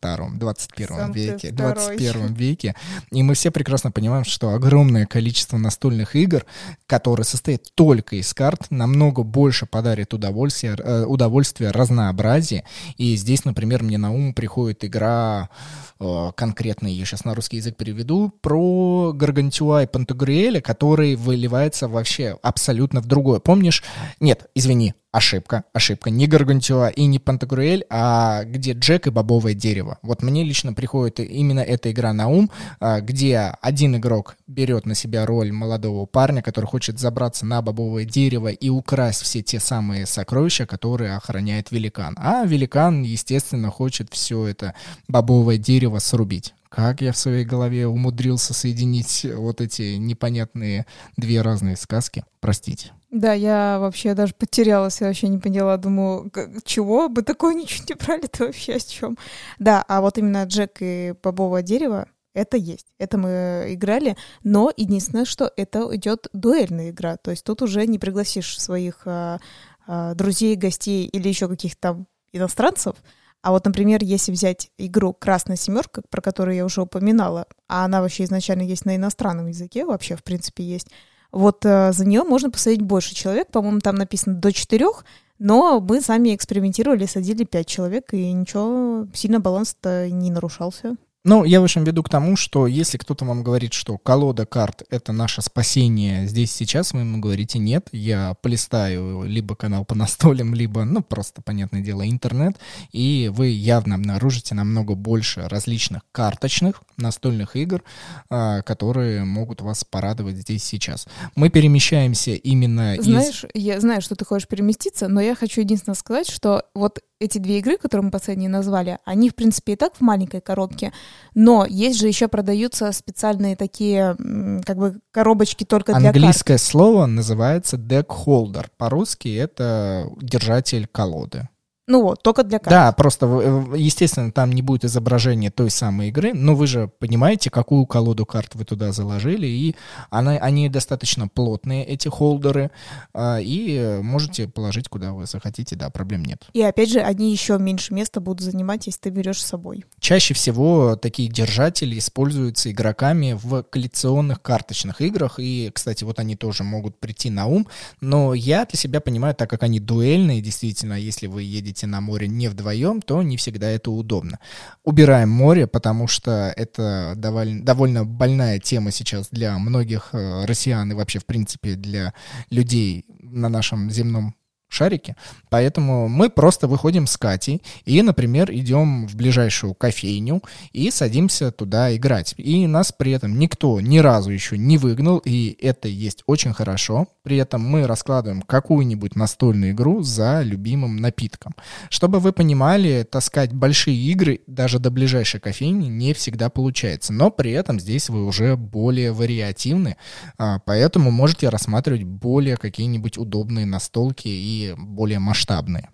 A: 22 21 Сам веке, 21 веке. И мы все прекрасно понимаем, что огромное количество настольных игр, которые состоят только из карт, намного больше подарит удовольствие, э, удовольствие разнообразие. И здесь, например, мне на ум приходит игра э, конкретно, я сейчас на русский язык переведу, про Гаргантюа и Пантагруэля, который выливается вообще абсолютно в другое. Помнишь? Нет, извини, ошибка, ошибка. Не Гаргантюа и не Пантагруэль, а где Джек и бобовое дерево. Вот мне лично приходит именно эта игра на ум, а, где один игрок берет на себя роль молодого парня, который хочет забраться на бобовое дерево и украсть все те самые сокровища, которые охраняет великан. А великан, естественно, хочет все это бобовое дерево срубить. Как я в своей голове умудрился соединить вот эти непонятные две разные сказки? Простите.
B: Да, я вообще даже потерялась, я вообще не поняла, думаю, чего бы такое ничего не брали-то вообще о чем? Да, а вот именно Джек и бобовое дерево, это есть. Это мы играли, но единственное, что это идет дуэльная игра. То есть тут уже не пригласишь своих а, а, друзей, гостей или еще каких-то иностранцев. А вот, например, если взять игру «Красная семерка», про которую я уже упоминала, а она вообще изначально есть на иностранном языке, вообще, в принципе, есть, вот э, за нее можно посадить больше человек, по-моему, там написано до четырех, но мы сами экспериментировали, садили пять человек, и ничего, сильно баланс-то не нарушался.
A: Ну, я в общем веду к тому, что если кто-то вам говорит, что колода карт — это наше спасение здесь сейчас, вы ему говорите «нет», я полистаю либо канал по настолям, либо, ну, просто, понятное дело, интернет, и вы явно обнаружите намного больше различных карточных настольных игр, а, которые могут вас порадовать здесь сейчас. Мы перемещаемся именно
B: Знаешь,
A: из...
B: я знаю, что ты хочешь переместиться, но я хочу единственное сказать, что вот эти две игры, которые мы последние назвали, они, в принципе, и так в маленькой коробке, но есть же еще продаются специальные такие, как бы, коробочки только для
A: Английское слово называется deck holder. По-русски это держатель колоды.
B: Ну вот, только для карт.
A: Да, просто, естественно, там не будет изображения той самой игры, но вы же понимаете, какую колоду карт вы туда заложили, и она, они достаточно плотные, эти холдеры, а, и можете положить куда вы захотите, да, проблем нет.
B: И опять же, они еще меньше места будут занимать, если ты берешь с собой.
A: Чаще всего такие держатели используются игроками в коллекционных карточных играх, и, кстати, вот они тоже могут прийти на ум, но я для себя понимаю, так как они дуэльные, действительно, если вы едете на море не вдвоем, то не всегда это удобно. Убираем море, потому что это довольно, довольно больная тема сейчас для многих э, россиян и вообще, в принципе, для людей на нашем земном шарики. Поэтому мы просто выходим с Катей и, например, идем в ближайшую кофейню и садимся туда играть. И нас при этом никто ни разу еще не выгнал, и это есть очень хорошо. При этом мы раскладываем какую-нибудь настольную игру за любимым напитком. Чтобы вы понимали, таскать большие игры даже до ближайшей кофейни не всегда получается. Но при этом здесь вы уже более вариативны, а, поэтому можете рассматривать более какие-нибудь удобные настолки и более масштабные.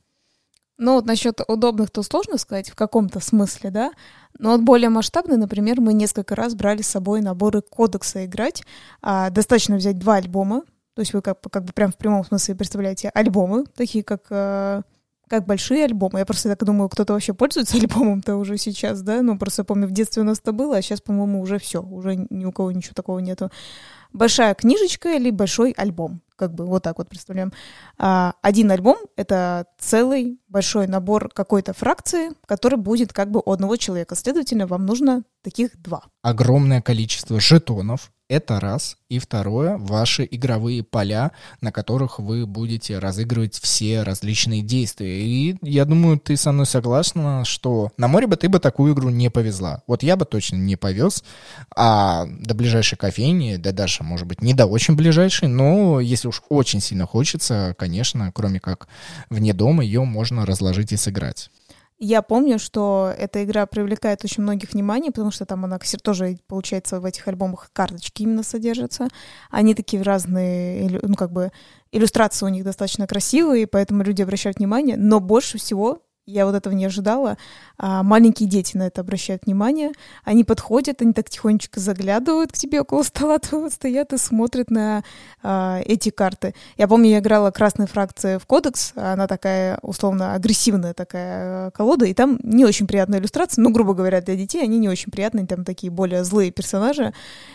B: Ну вот насчет удобных, то сложно сказать в каком-то смысле, да. Но вот более масштабные, например, мы несколько раз брали с собой наборы кодекса играть. А, достаточно взять два альбома, то есть вы как, как бы прям в прямом смысле представляете альбомы, такие как, э, как большие альбомы. Я просто так думаю, кто-то вообще пользуется <laughs> альбомом-то уже сейчас, да? Ну, просто помню, в детстве у нас это было, а сейчас, по-моему, уже все, уже ни у кого ничего такого нету. Большая книжечка или большой альбом как бы вот так вот представляем. А, один альбом — это целый большой набор какой-то фракции, который будет как бы у одного человека. Следовательно, вам нужно таких два.
A: Огромное количество жетонов, это раз. И второе, ваши игровые поля, на которых вы будете разыгрывать все различные действия. И я думаю, ты со мной согласна, что на море бы ты бы такую игру не повезла. Вот я бы точно не повез, а до ближайшей кофейни, да даже, может быть, не до очень ближайшей, но если уж очень сильно хочется, конечно, кроме как вне дома, ее можно разложить и сыграть.
B: Я помню, что эта игра привлекает очень многих внимание, потому что там она тоже, получается, в этих альбомах карточки именно содержатся. Они такие разные, ну, как бы, иллюстрации у них достаточно красивые, поэтому люди обращают внимание. Но больше всего я вот этого не ожидала. А маленькие дети на это обращают внимание. Они подходят, они так тихонечко заглядывают к тебе около стола, <laughs> то стоят и смотрят на а, эти карты. Я помню, я играла красной фракции в кодекс. Она такая, условно, агрессивная такая колода, и там не очень приятная иллюстрация. Ну, грубо говоря, для детей они не очень приятные, там такие более злые персонажи.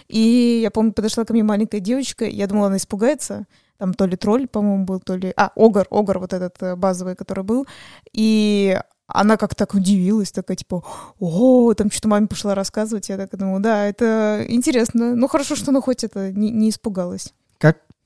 B: И я помню, подошла ко мне маленькая девочка, я думала, она испугается, там то ли тролль, по-моему, был, то ли... А, Огар, Огар вот этот э, базовый, который был. И она как так удивилась, такая, типа, о, там что-то маме пошла рассказывать. Я так думаю, да, это интересно. Ну, хорошо, что она хоть это не, не испугалась.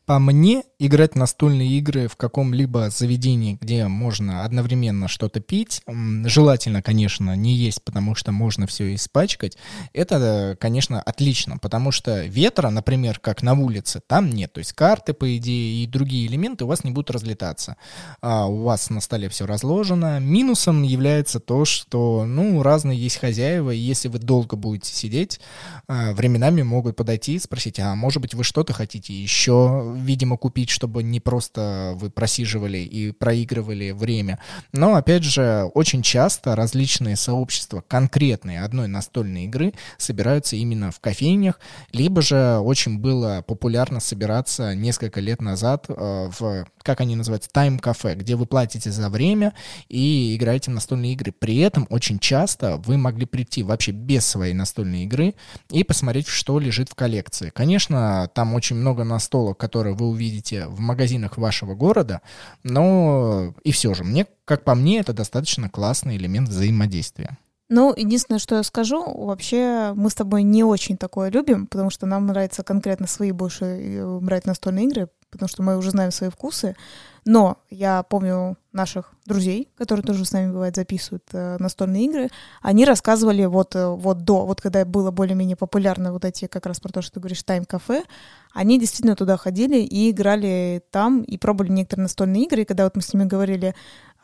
A: По мне, играть настольные игры в каком-либо заведении, где можно одновременно что-то пить, желательно, конечно, не есть, потому что можно все испачкать, это, конечно, отлично, потому что ветра, например, как на улице, там нет. То есть карты, по идее, и другие элементы у вас не будут разлетаться. А у вас на столе все разложено. Минусом является то, что, ну, разные есть хозяева, и если вы долго будете сидеть, а, временами могут подойти и спросить, а может быть вы что-то хотите еще видимо, купить, чтобы не просто вы просиживали и проигрывали время. Но, опять же, очень часто различные сообщества конкретные одной настольной игры собираются именно в кофейнях, либо же очень было популярно собираться несколько лет назад э, в, как они называются, тайм-кафе, где вы платите за время и играете в настольные игры. При этом очень часто вы могли прийти вообще без своей настольной игры и посмотреть, что лежит в коллекции. Конечно, там очень много настолок, которые которые вы увидите в магазинах вашего города, но и все же, мне, как по мне, это достаточно классный элемент взаимодействия.
B: Ну, единственное, что я скажу, вообще мы с тобой не очень такое любим, потому что нам нравится конкретно свои больше э, брать настольные игры, потому что мы уже знаем свои вкусы. Но я помню наших друзей, которые тоже с нами, бывает, записывают э, настольные игры, они рассказывали вот, э, вот до, вот когда было более-менее популярно вот эти, как раз про то, что ты говоришь, тайм-кафе, они действительно туда ходили и играли там, и пробовали некоторые настольные игры, и когда вот мы с ними говорили,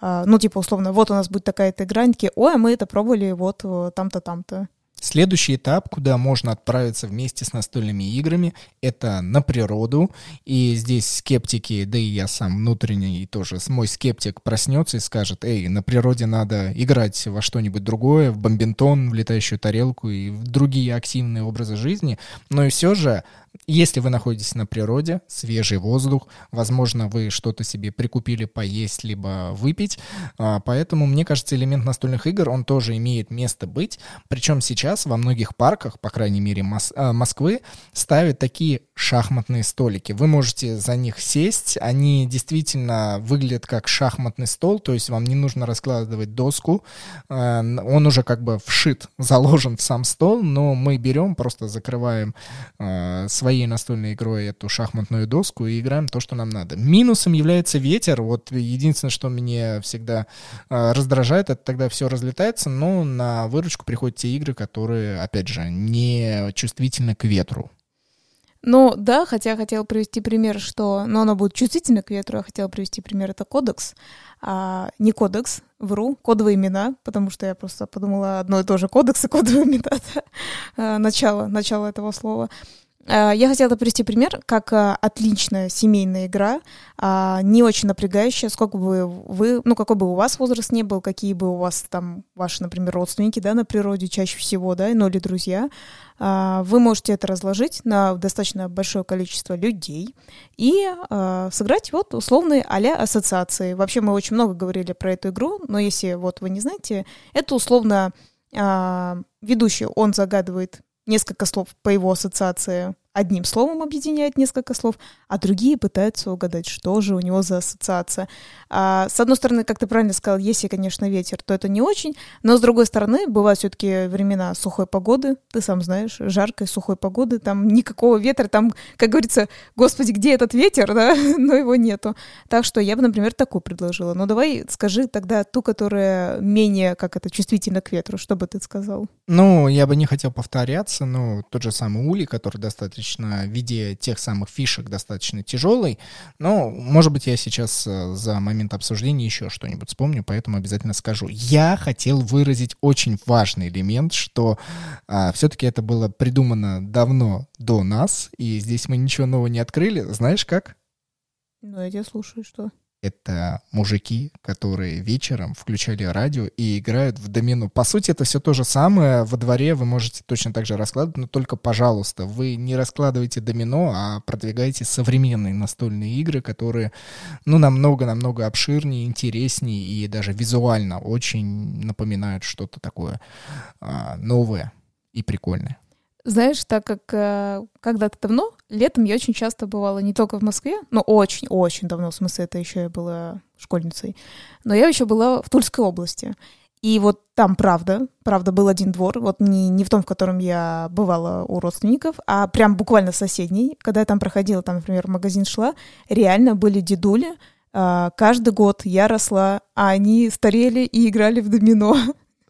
B: э, ну, типа, условно, вот у нас будет такая-то игра, они такие, ой, а мы это пробовали вот э, там-то, там-то.
A: Следующий этап, куда можно отправиться вместе с настольными играми, это на природу. И здесь скептики, да и я сам внутренний тоже, мой скептик проснется и скажет, эй, на природе надо играть во что-нибудь другое, в бомбинтон, в летающую тарелку и в другие активные образы жизни. Но и все же если вы находитесь на природе, свежий воздух, возможно, вы что-то себе прикупили поесть, либо выпить. А, поэтому, мне кажется, элемент настольных игр, он тоже имеет место быть. Причем сейчас во многих парках, по крайней мере, Мос- а, Москвы, ставят такие шахматные столики. Вы можете за них сесть, они действительно выглядят как шахматный стол, то есть вам не нужно раскладывать доску, а, он уже как бы вшит, <laughs> заложен в сам стол, но мы берем, просто закрываем своей настольной игрой эту шахматную доску и играем то, что нам надо. Минусом является ветер. Вот единственное, что мне всегда э, раздражает, это тогда все разлетается, но на выручку приходят те игры, которые, опять же, не чувствительны к ветру.
B: Ну да, хотя я хотела привести пример, что, но оно будет чувствительно к ветру, я хотела привести пример, это кодекс, а, не кодекс, вру, кодовые имена, потому что я просто подумала одно и то же, кодекс и кодовые имена, <laughs> да, а, начало, начало этого слова. Э, я хотела привести пример, как э, отличная семейная игра, а, не очень напрягающая, сколько бы вы, ну, какой бы у вас возраст не был, какие бы у вас там ваши, например, родственники, да, на природе чаще всего, да, ну, или друзья, а, вы можете это разложить на достаточно большое количество людей и а, сыграть вот условные а ассоциации. Вообще мы очень много говорили про эту игру, но если вот вы не знаете, это условно ведущий, он загадывает несколько слов по его ассоциации одним словом объединяет несколько слов, а другие пытаются угадать, что же у него за ассоциация. А, с одной стороны, как ты правильно сказал, если, конечно, ветер, то это не очень, но с другой стороны, бывают все-таки времена сухой погоды, ты сам знаешь, жаркой сухой погоды, там никакого ветра, там, как говорится, господи, где этот ветер, <laughs> да, но его нету. Так что я бы, например, такую предложила. Но давай скажи тогда ту, которая менее, как это, чувствительна к ветру, что бы ты сказал?
A: Ну, я бы не хотел повторяться, но тот же самый Ули, который достаточно достаточно, в виде тех самых фишек, достаточно тяжелый. Но, может быть, я сейчас э, за момент обсуждения еще что-нибудь вспомню, поэтому обязательно скажу. Я хотел выразить очень важный элемент, что а, все-таки это было придумано давно до нас, и здесь мы ничего нового не открыли. Знаешь как?
B: Ну, я тебя слушаю, что?
A: Это мужики, которые вечером включали радио и играют в домино. По сути, это все то же самое. Во дворе вы можете точно так же раскладывать, но только, пожалуйста, вы не раскладывайте домино, а продвигайте современные настольные игры, которые, ну, намного-намного обширнее, интереснее и даже визуально очень напоминают что-то такое а, новое и прикольное.
B: Знаешь, так как э, когда-то давно, летом я очень часто бывала не только в Москве, но очень-очень давно, в смысле, это еще я была школьницей, но я еще была в Тульской области. И вот там, правда, правда, был один двор, вот не, не в том, в котором я бывала у родственников, а прям буквально соседний. Когда я там проходила, там, например, в магазин шла, реально были дедули, Uh, каждый год я росла, а они старели и играли в домино.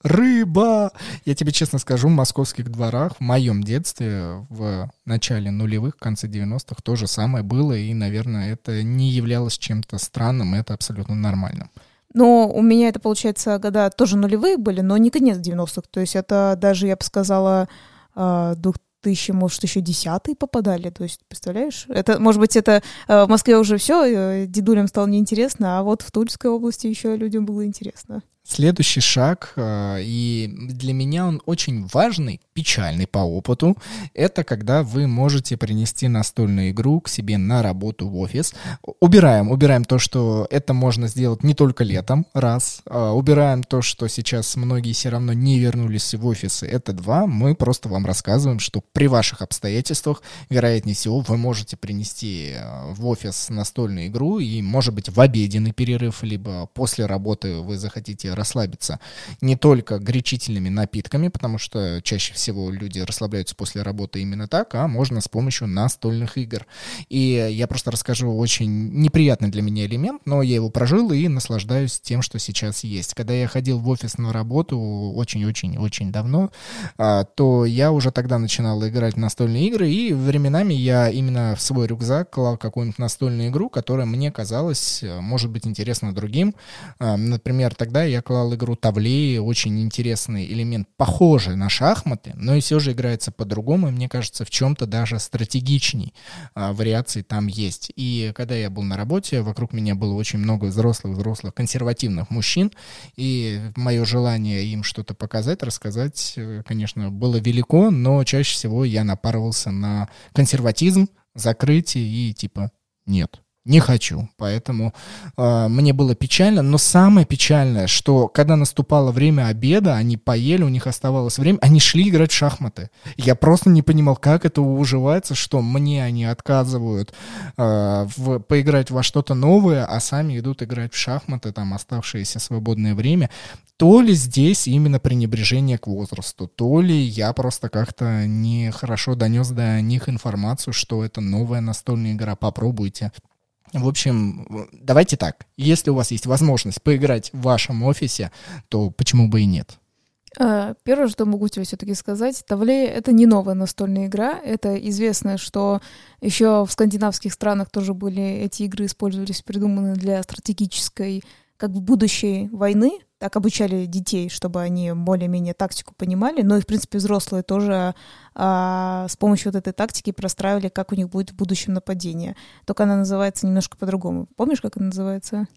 A: Рыба. Я тебе честно скажу, в московских дворах в моем детстве, в начале нулевых, конце 90-х, то же самое было, и, наверное, это не являлось чем-то странным, это абсолютно нормальным.
B: Но у меня это, получается, года тоже нулевые были, но не конец 90-х. То есть это даже, я бы сказала, 2000, а, может, еще десятые попадали. То есть, представляешь? Это, может быть, это а, в Москве уже все, э, дедулям стало неинтересно, а вот в Тульской области еще людям было интересно.
A: Следующий шаг, э, и для меня он очень важный, печальный по опыту, это когда вы можете принести настольную игру к себе на работу в офис. Убираем, убираем то, что это можно сделать не только летом, раз. А убираем то, что сейчас многие все равно не вернулись в офисы, это два. Мы просто вам рассказываем, что при ваших обстоятельствах, вероятнее всего, вы можете принести э, в офис настольную игру, и, может быть, в обеденный перерыв, либо после работы вы захотите расслабиться не только горячительными напитками, потому что чаще всего люди расслабляются после работы именно так, а можно с помощью настольных игр. И я просто расскажу очень неприятный для меня элемент, но я его прожил и наслаждаюсь тем, что сейчас есть. Когда я ходил в офис на работу очень-очень-очень давно, а, то я уже тогда начинал играть в настольные игры, и временами я именно в свой рюкзак клал какую-нибудь настольную игру, которая мне казалась, э, может быть, интересна другим. А, например, тогда я клал игру Тавлеи, очень интересный элемент, похожий на шахматы, но и все же играется по-другому, и мне кажется, в чем-то даже стратегичней а, вариаций там есть. И когда я был на работе, вокруг меня было очень много взрослых-взрослых консервативных мужчин, и мое желание им что-то показать, рассказать, э, конечно, было велико, но чаще всего я напарывался на консерватизм, закрытие и типа нет, не хочу. Поэтому э, мне было печально. Но самое печальное, что когда наступало время обеда, они поели, у них оставалось время, они шли играть в шахматы. Я просто не понимал, как это уживается, что мне они отказывают э, в, поиграть во что-то новое, а сами идут играть в шахматы, там оставшееся свободное время. То ли здесь именно пренебрежение к возрасту, то ли я просто как-то нехорошо донес до них информацию, что это новая настольная игра, попробуйте. В общем, давайте так. Если у вас есть возможность поиграть в вашем офисе, то почему бы и нет?
B: А, первое, что могу тебе все-таки сказать, Тавле — это не новая настольная игра. Это известно, что еще в скандинавских странах тоже были эти игры, использовались, придуманы для стратегической, как бы будущей войны, так обучали детей, чтобы они более-менее тактику понимали, но и, в принципе, взрослые тоже а, с помощью вот этой тактики простраивали, как у них будет в будущем нападение. Только она называется немножко по-другому. Помнишь, как она называется?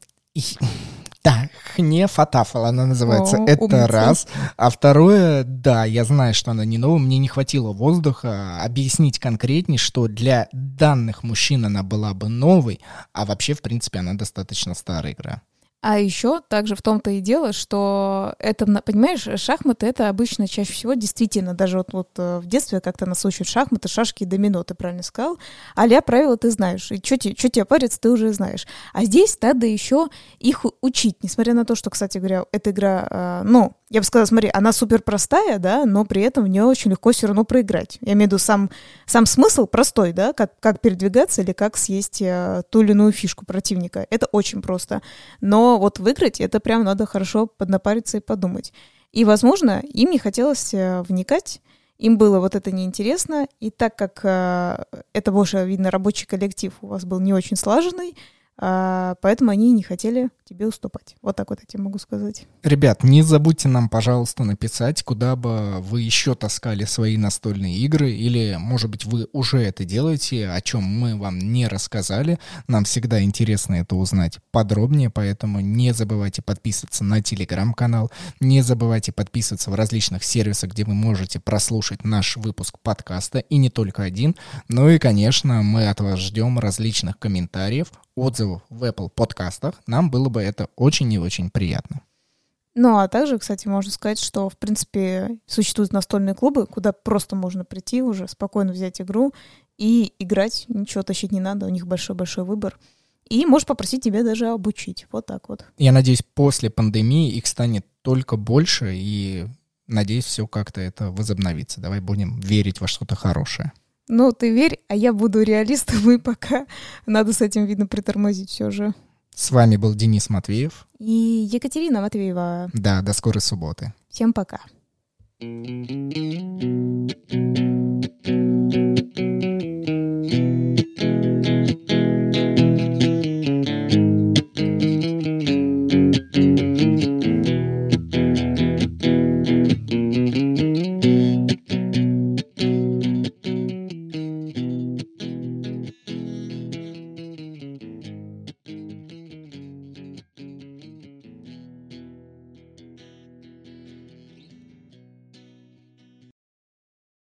A: Да, хне фатафал она называется. О, Это умница. раз. А второе, да, я знаю, что она не новая. Мне не хватило воздуха объяснить конкретнее, что для данных мужчин она была бы новой, а вообще, в принципе, она достаточно старая игра.
B: А еще также в том-то и дело, что это, понимаешь, шахматы это обычно чаще всего действительно, даже вот, вот э, в детстве как-то нас учат шахматы, шашки и домино, ты правильно сказал. А правила ты знаешь, и что тебе, париться, ты уже знаешь. А здесь надо еще их учить, несмотря на то, что, кстати говоря, эта игра, э, ну, я бы сказала, смотри, она супер простая, да, но при этом в нее очень легко все равно проиграть. Я имею в виду сам, сам смысл простой, да, как, как передвигаться или как съесть э, ту или иную фишку противника. Это очень просто. Но вот выиграть, это прям надо хорошо поднапариться и подумать. И, возможно, им не хотелось э, вникать, им было вот это неинтересно, и так как э, это больше, видно, рабочий коллектив у вас был не очень слаженный, поэтому они не хотели тебе уступать. Вот так вот я тебе могу сказать.
A: Ребят, не забудьте нам, пожалуйста, написать, куда бы вы еще таскали свои настольные игры, или, может быть, вы уже это делаете, о чем мы вам не рассказали. Нам всегда интересно это узнать подробнее, поэтому не забывайте подписываться на телеграм-канал, не забывайте подписываться в различных сервисах, где вы можете прослушать наш выпуск подкаста, и не только один. Ну и, конечно, мы от вас ждем различных комментариев, отзывов в Apple подкастах, нам было бы это очень и очень приятно.
B: Ну, а также, кстати, можно сказать, что, в принципе, существуют настольные клубы, куда просто можно прийти уже, спокойно взять игру и играть, ничего тащить не надо, у них большой-большой выбор. И можешь попросить тебя даже обучить. Вот так вот.
A: Я надеюсь, после пандемии их станет только больше, и надеюсь, все как-то это возобновится. Давай будем верить во что-то хорошее.
B: Ну, ты верь, а я буду реалистом, и пока надо с этим, видно, притормозить все же.
A: С вами был Денис Матвеев.
B: И Екатерина Матвеева.
A: Да, до скорой субботы.
B: Всем пока.